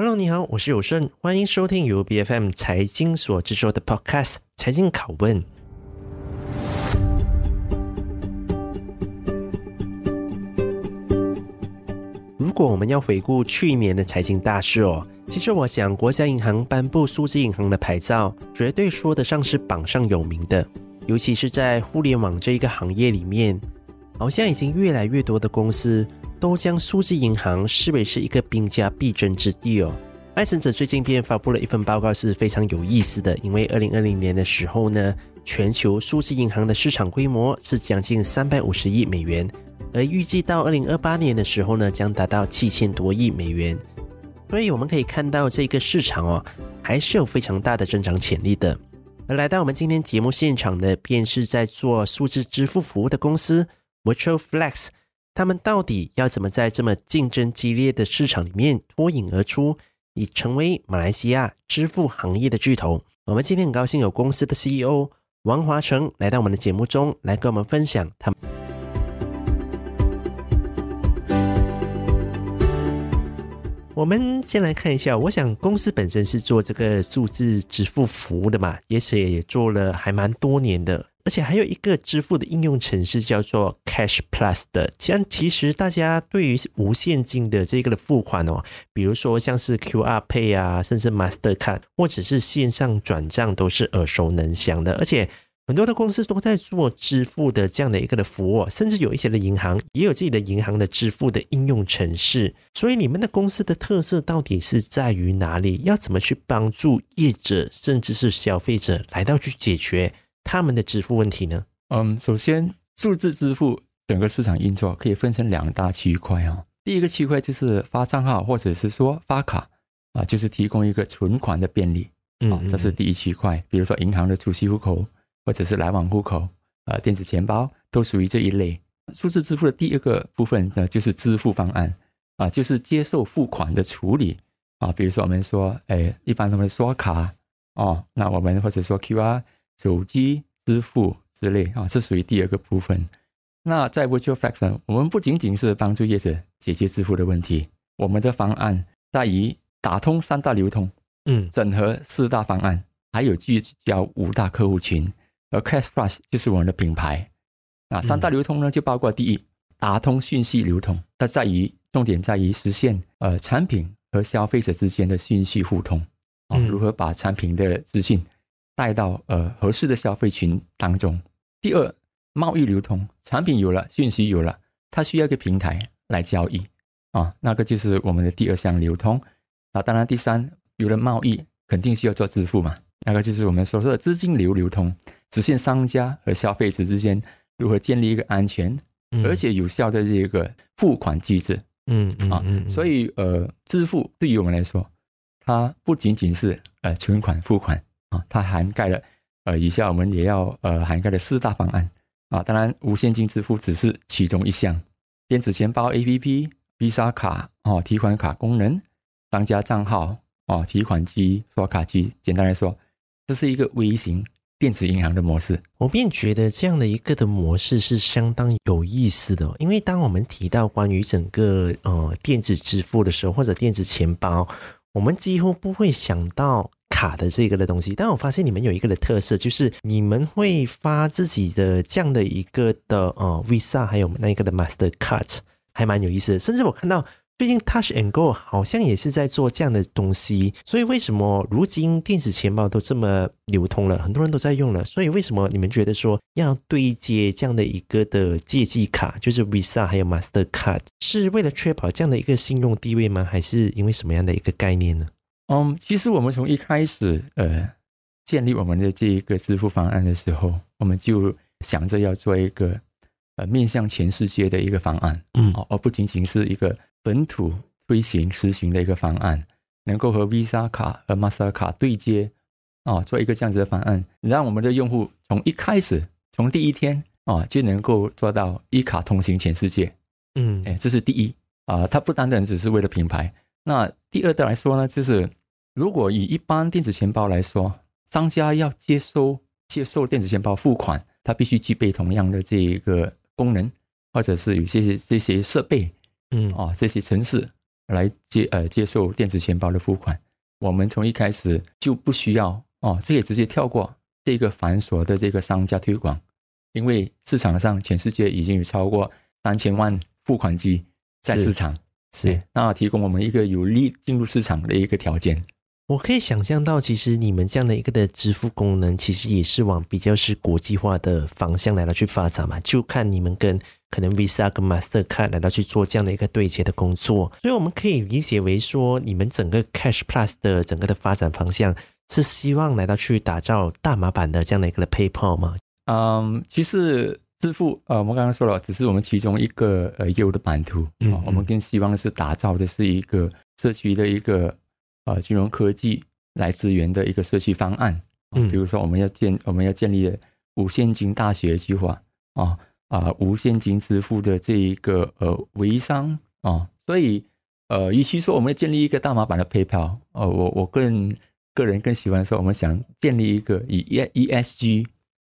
Hello，你好，我是有胜，欢迎收听由 BFM 财经所制作的 Podcast《财经拷问》。如果我们要回顾去年的财经大事哦，其实我想，国家银行颁布数字银行的牌照，绝对说得上是榜上有名的。尤其是在互联网这一个行业里面，好像已经越来越多的公司。都将数字银行视为是一个兵家必争之地哦。爱神者最近便发布了一份报告，是非常有意思的。因为二零二零年的时候呢，全球数字银行的市场规模是将近三百五十亿美元，而预计到二零二八年的时候呢，将达到七千多亿美元。所以我们可以看到，这个市场哦，还是有非常大的增长潜力的。而来到我们今天节目现场的，便是在做数字支付服务的公司 Virtual Flex。他们到底要怎么在这么竞争激烈的市场里面脱颖而出，以成为马来西亚支付行业的巨头？我们今天很高兴有公司的 CEO 王华成来到我们的节目中，来跟我们分享他们。我们先来看一下，我想公司本身是做这个数字支付服务的嘛，也是也做了还蛮多年的。而且还有一个支付的应用程式叫做 Cash Plus 的，像其实大家对于无现金的这个的付款哦，比如说像是 QR Pay 啊，甚至 Mastercard 或者是线上转账都是耳熟能详的。而且很多的公司都在做支付的这样的一个的服务，甚至有一些的银行也有自己的银行的支付的应用程式。所以你们的公司的特色到底是在于哪里？要怎么去帮助业者甚至是消费者来到去解决？他们的支付问题呢？嗯，首先，数字支付整个市场运作可以分成两大区块啊。第一个区块就是发账号或者是说发卡啊，就是提供一个存款的便利啊，这是第一区块。比如说银行的储蓄户口或者是来往户口啊，电子钱包都属于这一类。数字支付的第二个部分呢，就是支付方案啊，就是接受付款的处理啊。比如说我们说，哎，一般我们刷卡哦，那我们或者说 QR。手机支付之类啊，这属于第二个部分。那在 Virtual Flex 呢，我们不仅仅是帮助业者解决支付的问题，我们的方案在于打通三大流通，嗯，整合四大方案，还有聚焦五大客户群。而 Cash Plus 就是我们的品牌。那三大流通呢，就包括第一，打通讯息流通，它在于重点在于实现呃产品和消费者之间的讯息互通啊，如何把产品的资讯。带到呃合适的消费群当中。第二，贸易流通，产品有了，讯息有了，它需要一个平台来交易啊，那个就是我们的第二项流通。啊，当然第三，有了贸易，肯定需要做支付嘛，那个就是我们所说的资金流流通，实现商家和消费者之间如何建立一个安全而且有效的这个付款机制。嗯啊，所以呃，支付对于我们来说，它不仅仅是呃存款付款。啊，它涵盖了，呃，以下我们也要呃涵盖的四大方案啊。当然，无现金支付只是其中一项，电子钱包 APP、Visa 卡哦，提款卡功能、商家账号哦，提款机、刷卡机。简单来说，这是一个微型电子银行的模式。我便觉得这样的一个的模式是相当有意思的，因为当我们提到关于整个呃电子支付的时候，或者电子钱包，我们几乎不会想到。卡的这个的东西，但我发现你们有一个的特色，就是你们会发自己的这样的一个的呃 Visa，还有那一个的 Mastercard，还蛮有意思的。甚至我看到最近 Touch and Go 好像也是在做这样的东西。所以为什么如今电子钱包都这么流通了，很多人都在用了？所以为什么你们觉得说要对接这样的一个的借记卡，就是 Visa 还有 Mastercard，是为了确保这样的一个信用地位吗？还是因为什么样的一个概念呢？嗯，其实我们从一开始呃建立我们的这一个支付方案的时候，我们就想着要做一个呃面向全世界的一个方案，嗯，而不仅仅是一个本土推行实行的一个方案，能够和 Visa 卡和 Master 卡对接，哦，做一个这样子的方案，让我们的用户从一开始从第一天啊就能够做到一卡通行全世界，嗯，哎，这是第一。啊，它不单单只是为了品牌。那第二的来说呢，就是。如果以一般电子钱包来说，商家要接收接受电子钱包付款，它必须具备同样的这一个功能，或者是有些这些设备，嗯啊，这些城市来接呃接受电子钱包的付款。我们从一开始就不需要哦，这也直接跳过这个繁琐的这个商家推广，因为市场上全世界已经有超过三千万付款机在市场，是，那提供我们一个有利进入市场的一个条件。我可以想象到，其实你们这样的一个的支付功能，其实也是往比较是国际化的方向来到去发展嘛。就看你们跟可能 Visa 跟 Mastercard 来到去做这样的一个对接的工作，所以我们可以理解为说，你们整个 Cash Plus 的整个的发展方向是希望来到去打造大马版的这样的一个的 PayPal 吗？嗯，其实支付呃，我们刚刚说了，只是我们其中一个呃业务的版图。嗯，嗯，我们更希望是打造的是一个社区的一个。呃，金融科技来支援的一个社区方案，嗯，比如说我们要建我们要建立无现金大学计划啊啊，无现金支付的这一个呃微商啊，所以呃，与其说我们要建立一个大马版的 PayPal，呃，我我个人个人更喜欢说，我们想建立一个以 E E S G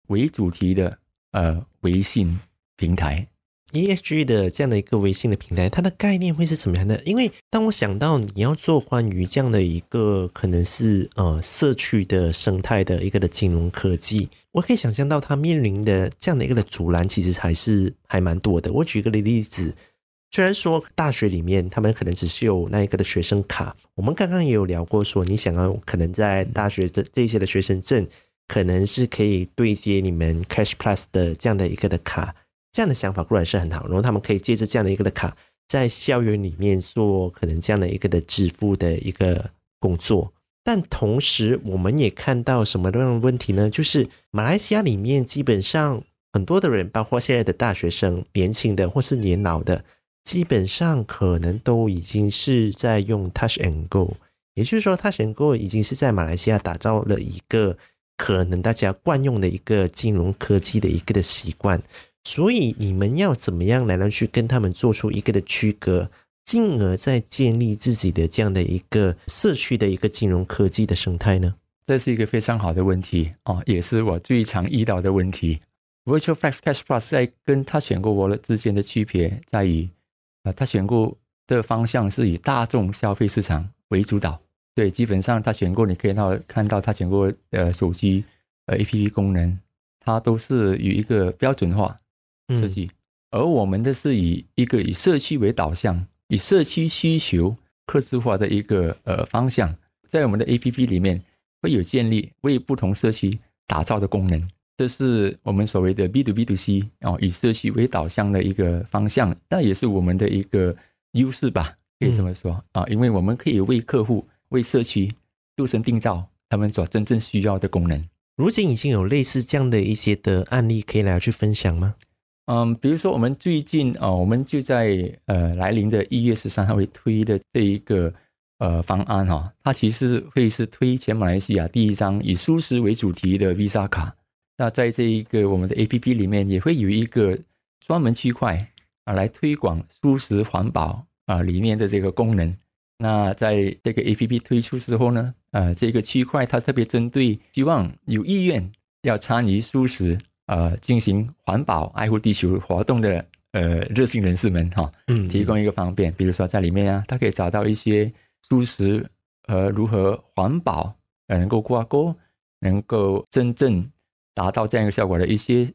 为主题的呃微信平台。ESG 的这样的一个微信的平台，它的概念会是什么样的？因为当我想到你要做关于这样的一个可能是呃社区的生态的一个的金融科技，我可以想象到它面临的这样的一个的阻拦，其实还是还蛮多的。我举一个例子，虽然说大学里面他们可能只是有那一个的学生卡，我们刚刚也有聊过，说你想要可能在大学的这些的学生证，可能是可以对接你们 Cash Plus 的这样的一个的卡。这样的想法固然是很好，然后他们可以借着这样的一个的卡，在校园里面做可能这样的一个的支付的一个工作。但同时，我们也看到什么样的问题呢？就是马来西亚里面基本上很多的人，包括现在的大学生、年轻的或是年老的，基本上可能都已经是在用 Touch and Go，也就是说，Touch and Go 已经是在马来西亚打造了一个可能大家惯用的一个金融科技的一个的习惯。所以你们要怎么样来呢？去跟他们做出一个的区隔，进而再建立自己的这样的一个社区的一个金融科技的生态呢？这是一个非常好的问题哦，也是我最常遇到的问题。Virtual Flex Cash Plus 在跟他选购 Wallet 之间的区别在于，啊，Touch 'n Go 的方向是以大众消费市场为主导。对，基本上 Touch 'n Go 你可以到看到 Touch 'n Go 的手机呃 APP 功能，它都是以一个标准化。设计，而我们的是以一个以社区为导向，以社区需求客制化的一个呃方向，在我们的 APP 里面会有建立为不同社区打造的功能，这是我们所谓的 B to B to C 哦，以社区为导向的一个方向，那也是我们的一个优势吧，可以这么说。啊，因为我们可以为客户、为社区度身定造他们所真正需要的功能。如今已经有类似这样的一些的案例可以来去分享吗？嗯，比如说我们最近啊、哦，我们就在呃来临的一月十三号会推的这一个呃方案哈、哦，它其实会是推全马来西亚第一张以素食为主题的 Visa 卡。那在这一个我们的 APP 里面，也会有一个专门区块啊来推广素食环保啊里面的这个功能。那在这个 APP 推出之后呢，呃，这个区块它特别针对希望有意愿要参与素食。呃，进行环保、爱护地球活动的呃热心人士们哈，嗯，提供一个方便，比如说在里面啊，他可以找到一些素食和如何环保呃能够挂钩，能够真正达到这样一个效果的一些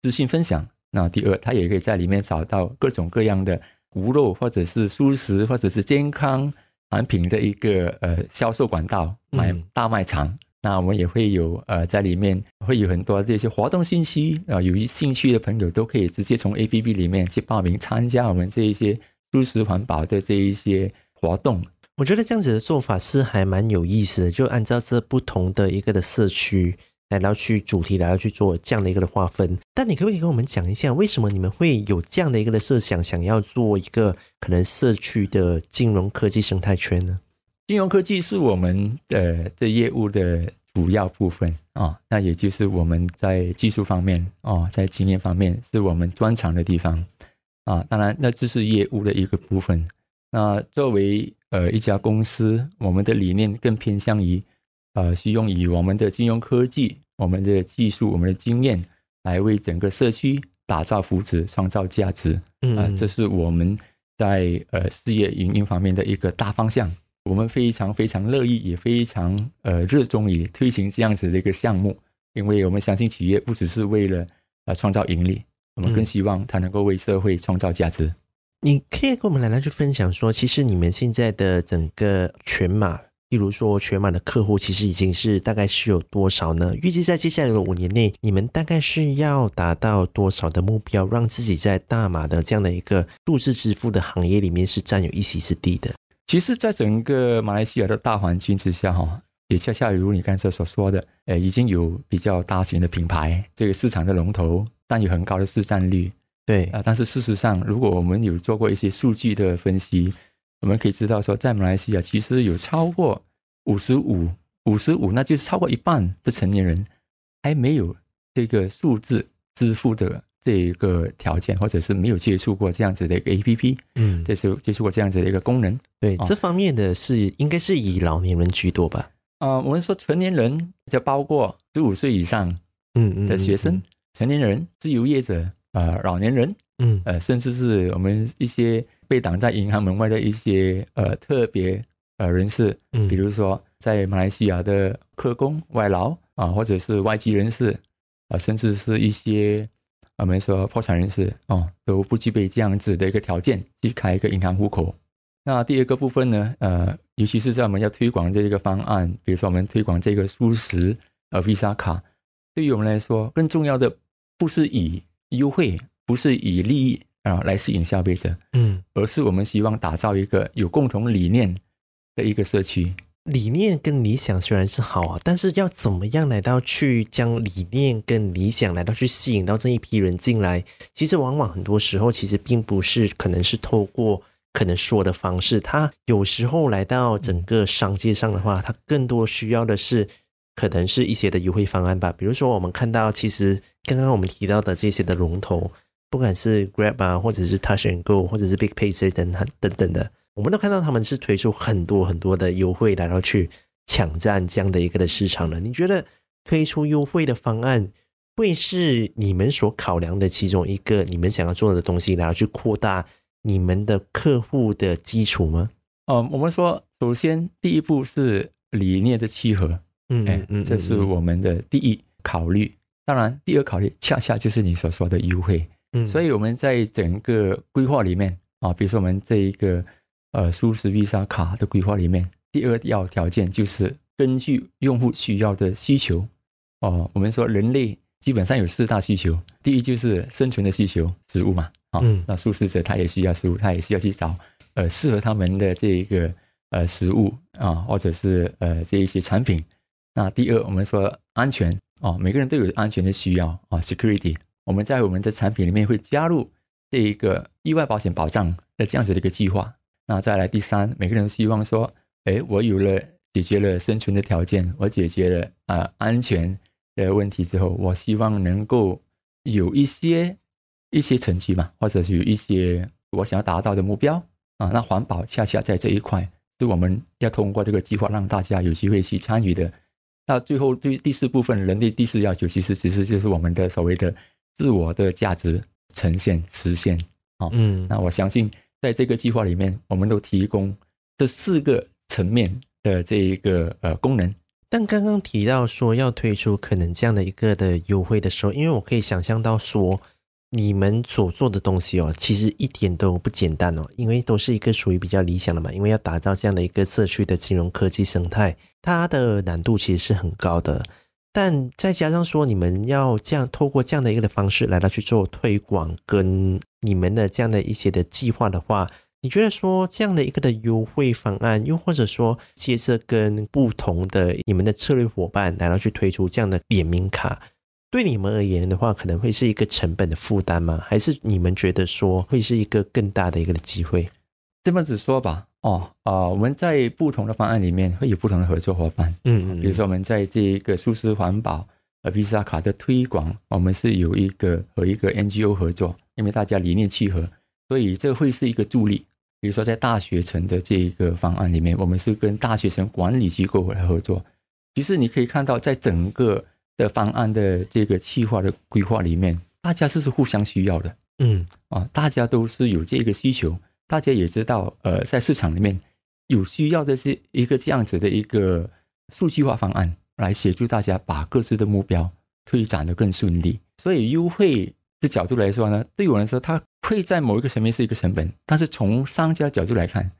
资讯分享。那第二，他也可以在里面找到各种各样的无肉或者是素食或者是健康产品的一个呃销售管道，买大卖场。那我们也会有呃，在里面会有很多这些活动信息啊，有兴趣的朋友都可以直接从 APP 里面去报名参加我们这一些舒适环保的这一些活动。我觉得这样子的做法是还蛮有意思的，就按照这不同的一个的社区来到去主题来到去做这样的一个的划分。但你可不可以跟我们讲一下，为什么你们会有这样的一个的设想，想要做一个可能社区的金融科技生态圈呢？金融科技是我们的这业务的主要部分啊、那也就是我们在技术方面哦，在经验方面是我们专长的地方啊。当然，那这是业务的一个部分。那作为呃一家公司，我们的理念更偏向于呃，是用以我们的金融科技、我们的技术、我们的经验来为整个社区打造福祉、创造价值。啊、呃，这是我们在呃事业营运方面的一个大方向。我们非常非常乐意，也非常呃热衷于推行这样子的一个项目，因为我们相信企业不只是为了呃创造盈利，我们更希望它能够为社会创造价值。嗯、你可以跟我们来来去分享说，其实你们现在的整个全马，例如说全马的客户，其实已经是大概是有多少呢？预计在接下来的五年内，你们大概是要达到多少的目标，让自己在大马的这样的一个数字支付的行业里面是占有一席之地的？其实，在整个马来西亚的大环境之下，哈，也恰恰如你刚才所说的，呃，已经有比较大型的品牌，这个市场的龙头，但有很高的市占率，对啊。但是事实上，如果我们有做过一些数据的分析，我们可以知道说，在马来西亚，其实有超过五十五、五十五，那就是超过一半的成年人还没有这个数字支付的。这一个条件，或者是没有接触过这样子的一个 APP，嗯，接触接触过这样子的一个功能，对、哦、这方面的是应该是以老年人居多吧？啊、呃，我们说成年人就包括十五岁以上，嗯嗯的学生、嗯嗯嗯、成年人、自由业者啊、呃，老年人，嗯呃，甚至是我们一些被挡在银行门外的一些呃特别呃人士，嗯，比如说在马来西亚的客工、外劳啊、呃，或者是外籍人士啊、呃，甚至是一些。我们说破产人士哦，都不具备这样子的一个条件去开一个银行户口。那第二个部分呢，呃，尤其是在我们要推广这个方案，比如说我们推广这个舒适呃 Visa 卡，对于我们来说，更重要的不是以优惠，不是以利益啊来吸引消费者，嗯，而是我们希望打造一个有共同理念的一个社区。理念跟理想虽然是好啊，但是要怎么样来到去将理念跟理想来到去吸引到这一批人进来？其实往往很多时候其实并不是可能是透过可能说的方式，他有时候来到整个商界上的话，他更多需要的是可能是一些的优惠方案吧。比如说我们看到，其实刚刚我们提到的这些的龙头，不管是 Grab 啊，或者是 Touch and Go，或者是 Big Pay 等等等等的。我们都看到他们是推出很多很多的优惠，然后去抢占这样的一个的市场了。你觉得推出优惠的方案会是你们所考量的其中一个你们想要做的东西，然后去扩大你们的客户的基础吗？哦，我们说，首先第一步是理念的契合，嗯嗯嗯，这是我们的第一考虑。当然，第二考虑恰恰就是你所说的优惠。嗯，所以我们在整个规划里面啊，比如说我们这一个。呃，舒适 Visa 卡的规划里面，第二要条件就是根据用户需要的需求哦、呃。我们说人类基本上有四大需求，第一就是生存的需求，食物嘛。啊、哦，嗯、那素食者他也需要食物，他也需要去找呃适合他们的这一个呃食物啊、呃，或者是呃这一些产品。那第二，我们说安全哦、呃，每个人都有安全的需要啊、呃、，security。我们在我们的产品里面会加入这一个意外保险保障的这样子的一个计划。那再来第三，每个人都希望说，哎，我有了解决了生存的条件，我解决了啊、呃、安全的问题之后，我希望能够有一些一些成绩嘛，或者是有一些我想要达到的目标啊。那环保恰恰在这一块是我们要通过这个计划让大家有机会去参与的。那最后对第四部分，人类第四要求其实其实就是我们的所谓的自我的价值呈现实现啊。嗯，那我相信。在这个计划里面，我们都提供这四个层面的这一个呃功能。但刚刚提到说要推出可能这样的一个的优惠的时候，因为我可以想象到说，你们所做的东西哦，其实一点都不简单哦，因为都是一个属于比较理想的嘛。因为要打造这样的一个社区的金融科技生态，它的难度其实是很高的。但再加上说，你们要这样透过这样的一个的方式来到去做推广，跟你们的这样的一些的计划的话，你觉得说这样的一个的优惠方案，又或者说接着跟不同的你们的策略伙伴然后去推出这样的联名卡，对你们而言的话，可能会是一个成本的负担吗？还是你们觉得说会是一个更大的一个的机会？这么子说吧。哦，啊、呃，我们在不同的方案里面会有不同的合作伙伴，嗯嗯，比如说我们在这一个舒适环保呃 Visa 卡的推广，我们是有一个和一个 NGO 合作，因为大家理念契合，所以这会是一个助力。比如说在大学城的这个方案里面，我们是跟大学城管理机构来合作。其实你可以看到，在整个的方案的这个计划的规划里面，大家是是互相需要的，嗯，啊，大家都是有这个需求。大家也知道，呃，在市场里面有需要的是一个这样子的一个数据化方案，来协助大家把各自的目标推展得更顺利。所以优惠的角度来说呢，对我来说，它会在某一个层面是一个成本，但是从商家角度来看，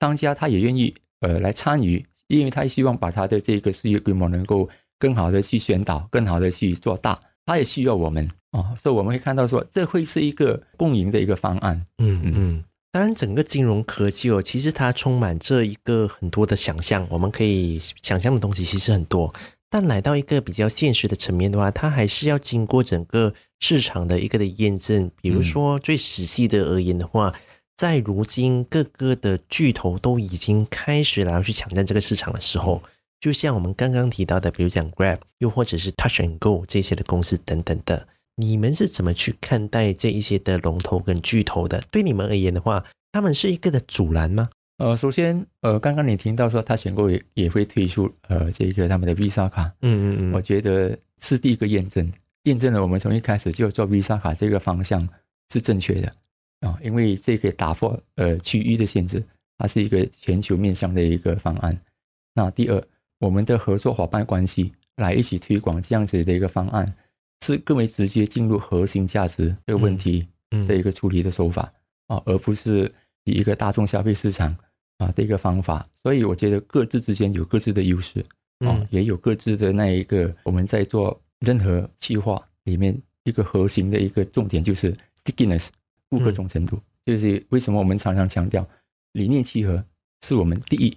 商家他也愿意呃来参与，因为他希望把他的这个事业规模能够更好的去宣导，更好的去做大，他也需要我们啊、哦，所以我们会看到说，这会是一个共赢的一个方案。嗯嗯，当然，整个金融科技哦，其实它充满这一个很多的想象，我们可以想象的东西其实很多。但来到一个比较现实的层面的话，它还是要经过整个市场的一个的验证。比如说最实际的而言的话，嗯、在如今各个的巨头都已经开始来去抢占这个市场的时候，就像我们刚刚提到的，比如讲 Grab，又或者是 Touch and Go 这些的公司等等的，你们是怎么去看待这一些的龙头跟巨头的？对你们而言的话，他们是一个的阻拦吗？呃，首先，呃，刚刚你听到说他选购也也会推出呃这个他们的 Visa 卡，嗯嗯嗯，我觉得是第一个验证，验证了我们从一开始就做 Visa 卡这个方向是正确的啊，因为这个打破呃区域的限制，它是一个全球面向的一个方案。那第二，我们的合作伙伴关系来一起推广这样子的一个方案，是更为直接进入核心价值这个问题的一个处理的手法啊，而不是以一个大众消费市场。啊的一个方法，所以我觉得各自之间有各自的优势，啊，也有各自的那一个我们在做任何企划里面一个核心的一个重点就是 stickiness，顾客忠诚度，就是为什么我们常常强调理念契合是我们第一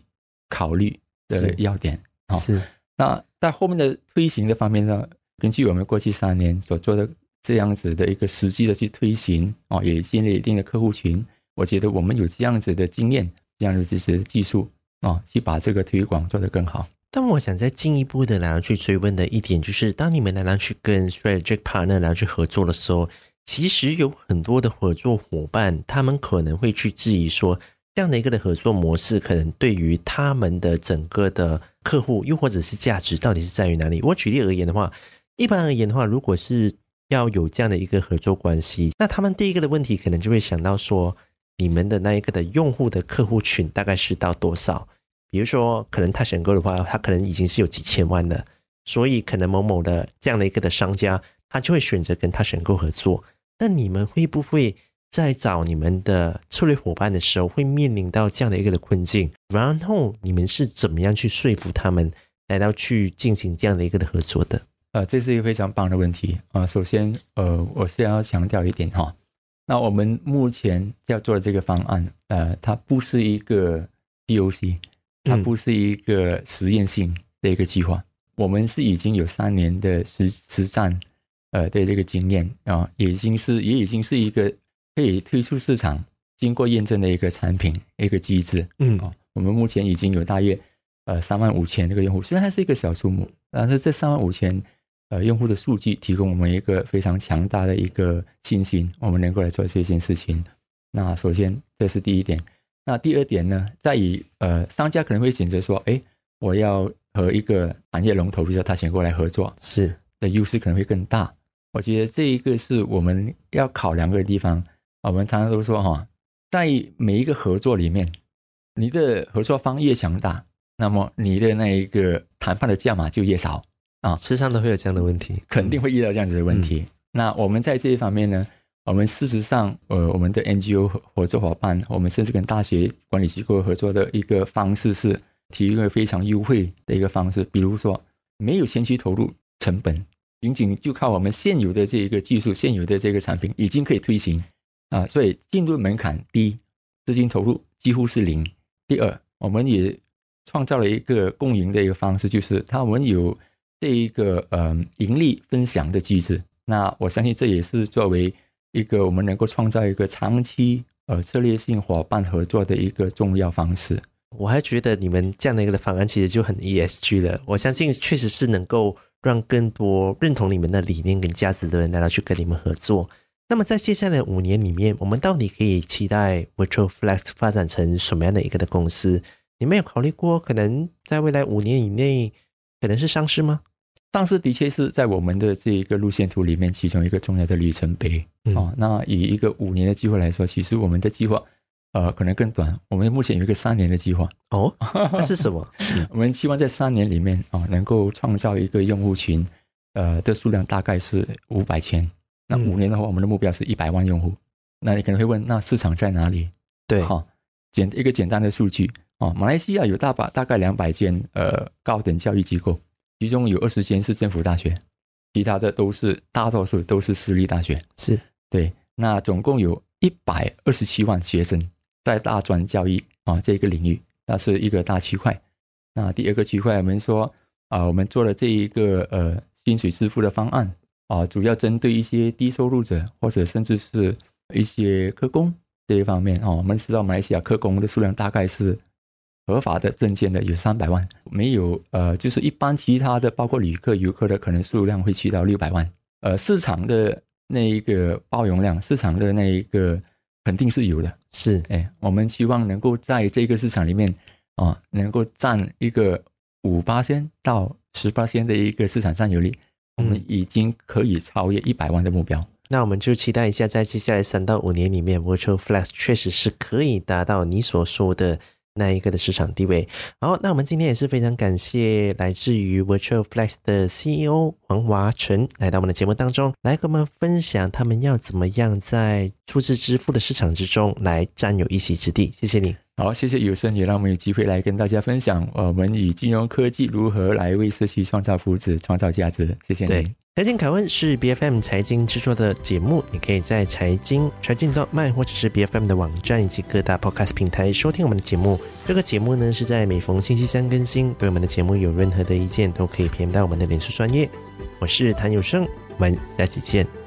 考虑的要点啊。是。那在后面的推行的方面呢，根据我们过去三年所做的这样子的一个实际的去推行啊，也建立一定的客户群，我觉得我们有这样子的经验。这样的这些技术啊，去把这个推广做得更好。但我想再进一步的来去追问的一点，就是当你们来来去跟 strategic partner 来去合作的时候，其实有很多的合作伙伴，他们可能会去质疑说，这样的一个的合作模式，可能对于他们的整个的客户，又或者是价值，到底是在于哪里？我举例而言的话，一般而言的话，如果是要有这样的一个合作关系，那他们第一个的问题，可能就会想到说。你们的那一个的用户的客户群大概是到多少？比如说，可能他选购的话，他可能已经是有几千万的，所以可能某某的这样的一个的商家，他就会选择跟他选购合作。那你们会不会在找你们的策略伙伴的时候，会面临到这样的一个的困境？然后你们是怎么样去说服他们来到去进行这样的一个的合作的？呃，这是一个非常棒的问题啊。首先，呃，我是要强调一点哈。那我们目前要做的这个方案，呃，它不是一个 POC，它不是一个实验性的一个计划。嗯、我们是已经有三年的实实战，呃，的这个经验啊，也已经是也已经是一个可以推出市场、经过验证的一个产品、一个机制。嗯，啊，我们目前已经有大约呃三万五千这个用户，虽然还是一个小数目，但是这三万五千。呃，用户的数据提供我们一个非常强大的一个信心，我们能够来做这件事情。那首先这是第一点。那第二点呢，在于呃，商家可能会选择说，哎，我要和一个行业龙头，比如说他选过来合作，是的优势可能会更大。我觉得这一个是我们要考量的地方。我们常常都说哈，在每一个合作里面，你的合作方越强大，那么你的那一个谈判的价码就越少。啊，时常都会有这样的问题，肯定会遇到这样子的问题。嗯、那我们在这一方面呢，我们事实上，呃，我们的 NGO 合作伙伴，我们甚至跟大学管理机构合作的一个方式是提一个非常优惠的一个方式，比如说没有前期投入成本，仅仅就靠我们现有的这一个技术、现有的这个产品，已经可以推行啊。所以进入门槛低，资金投入几乎是零。第二，我们也创造了一个共赢的一个方式，就是他们有。这一个嗯盈利分享的机制，那我相信这也是作为一个我们能够创造一个长期呃策略性伙伴合作的一个重要方式。我还觉得你们这样的一个方案其实就很 ESG 了。我相信确实是能够让更多认同你们的理念跟价值的人来到去跟你们合作。那么在接下来五年里面，我们到底可以期待 Virtual Flex 发展成什么样的一个的公司？你们有考虑过可能在未来五年以内？可能是上市吗？上市的确是在我们的这一个路线图里面其中一个重要的里程碑哦。那以一个五年的计划来说，其实我们的计划呃，可能更短。我们目前有一个三年的计划哦，那是什么？我们希望在三年里面啊、呃，能够创造一个用户群，呃的数量大概是五百千。那五年的话，我们的目标是一百万用户。那你可能会问，那市场在哪里？对，好，简一个简单的数据啊，马来西亚有大把大概两百间呃高等教育机构，其中有二十间是政府大学，其他的都是大多数都是私立大学。是对，那总共有一百二十七万学生在大专教育啊这个领域，那是一个大区块。那第二个区块，我们说啊，我们做了这一个呃薪水支付的方案啊，主要针对一些低收入者或者甚至是一些科工这一方面啊，我们知道马来西亚科工的数量大概是合法的证件的有三百万，没有呃就是一般其他的包括旅客、游客的可能数量会去到六百万。呃，市场的那一个包容量，市场的那一个肯定是有的。是，哎，我们希望能够在这个市场里面啊，能够占一个五八仙到十八仙的一个市场占有率，我们已经可以超越一百万的目标。那我们就期待一下，在接下来三到五年里面，Virtual Flex 确实是可以达到你所说的那一个的市场地位。好，那我们今天也是非常感谢来自于 Virtual Flex 的 CEO 黄华成来到我们的节目当中，来跟我们分享他们要怎么样在数字支付的市场之中来占有一席之地。谢谢你。好，谢谢有声，也让我们有机会来跟大家分享，我们以金融科技如何来为社区创造福祉、创造价值。谢谢你。对，财经凯文是 BFM 财经制作的节目，你可以在财经财经 .my 或者是 BFM 的网站以及各大 Podcast 平台收听我们的节目。这个节目呢是在每逢星期三更新。对我们的节目有任何的意见，都可以 PM 到我们的脸书专业。我是谭有声，我们下期见。